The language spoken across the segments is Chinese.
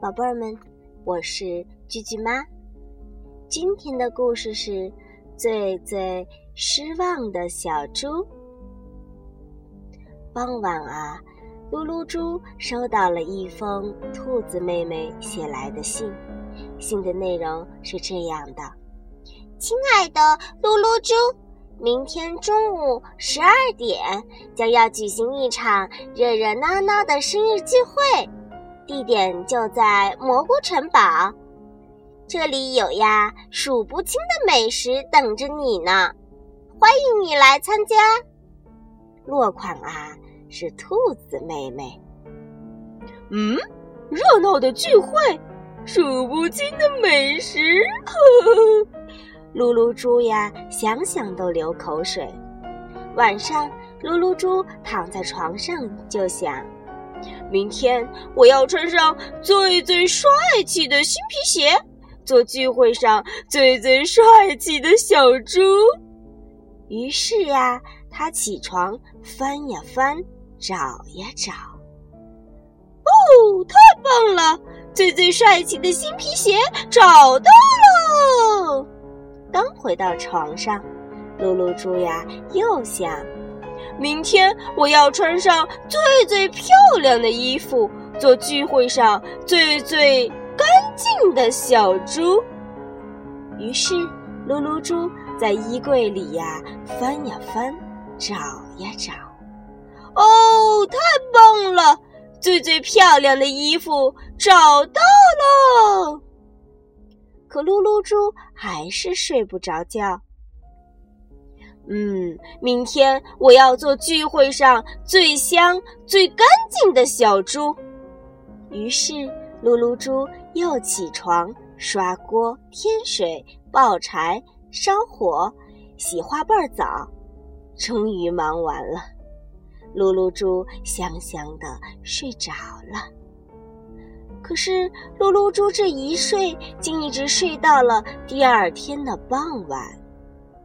宝贝儿们，我是句句妈。今天的故事是最最失望的小猪。傍晚啊，噜噜猪收到了一封兔子妹妹写来的信，信的内容是这样的：“亲爱的噜噜猪，明天中午十二点将要举行一场热热闹闹的生日聚会。”地点就在蘑菇城堡，这里有呀数不清的美食等着你呢，欢迎你来参加。落款啊是兔子妹妹。嗯，热闹的聚会，数不清的美食，噜噜猪呀想想都流口水。晚上，噜噜猪躺在床上就想。明天我要穿上最最帅气的新皮鞋，做聚会上最最帅气的小猪。于是呀，他起床翻呀翻，找呀找。哦，太棒了！最最帅气的新皮鞋找到了。刚回到床上，露露猪呀又想。明天我要穿上最最漂亮的衣服，做聚会上最最干净的小猪。于是，噜噜猪在衣柜里呀翻呀翻，找呀找。哦，太棒了！最最漂亮的衣服找到了。可噜噜猪还是睡不着觉。嗯，明天我要做聚会上最香、最干净的小猪。于是，噜噜猪又起床、刷锅、添水、抱柴、烧火、洗花瓣澡，终于忙完了。噜噜猪香香的睡着了。可是，噜噜猪这一睡，竟一直睡到了第二天的傍晚。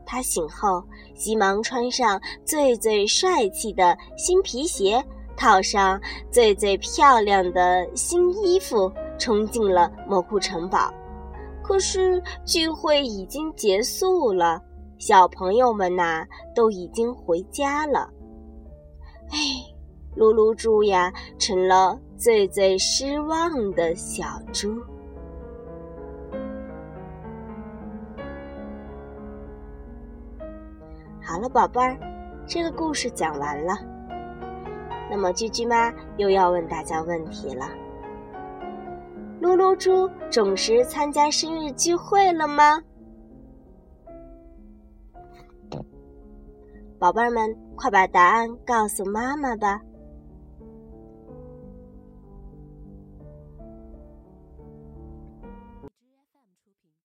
他醒后，急忙穿上最最帅气的新皮鞋，套上最最漂亮的新衣服，冲进了蘑菇城堡。可是聚会已经结束了，小朋友们呐都已经回家了。哎，噜噜猪呀，成了最最失望的小猪。好了，宝贝儿，这个故事讲完了。那么，居居妈又要问大家问题了：噜噜猪准时参加生日聚会了吗？宝贝们，快把答案告诉妈妈吧。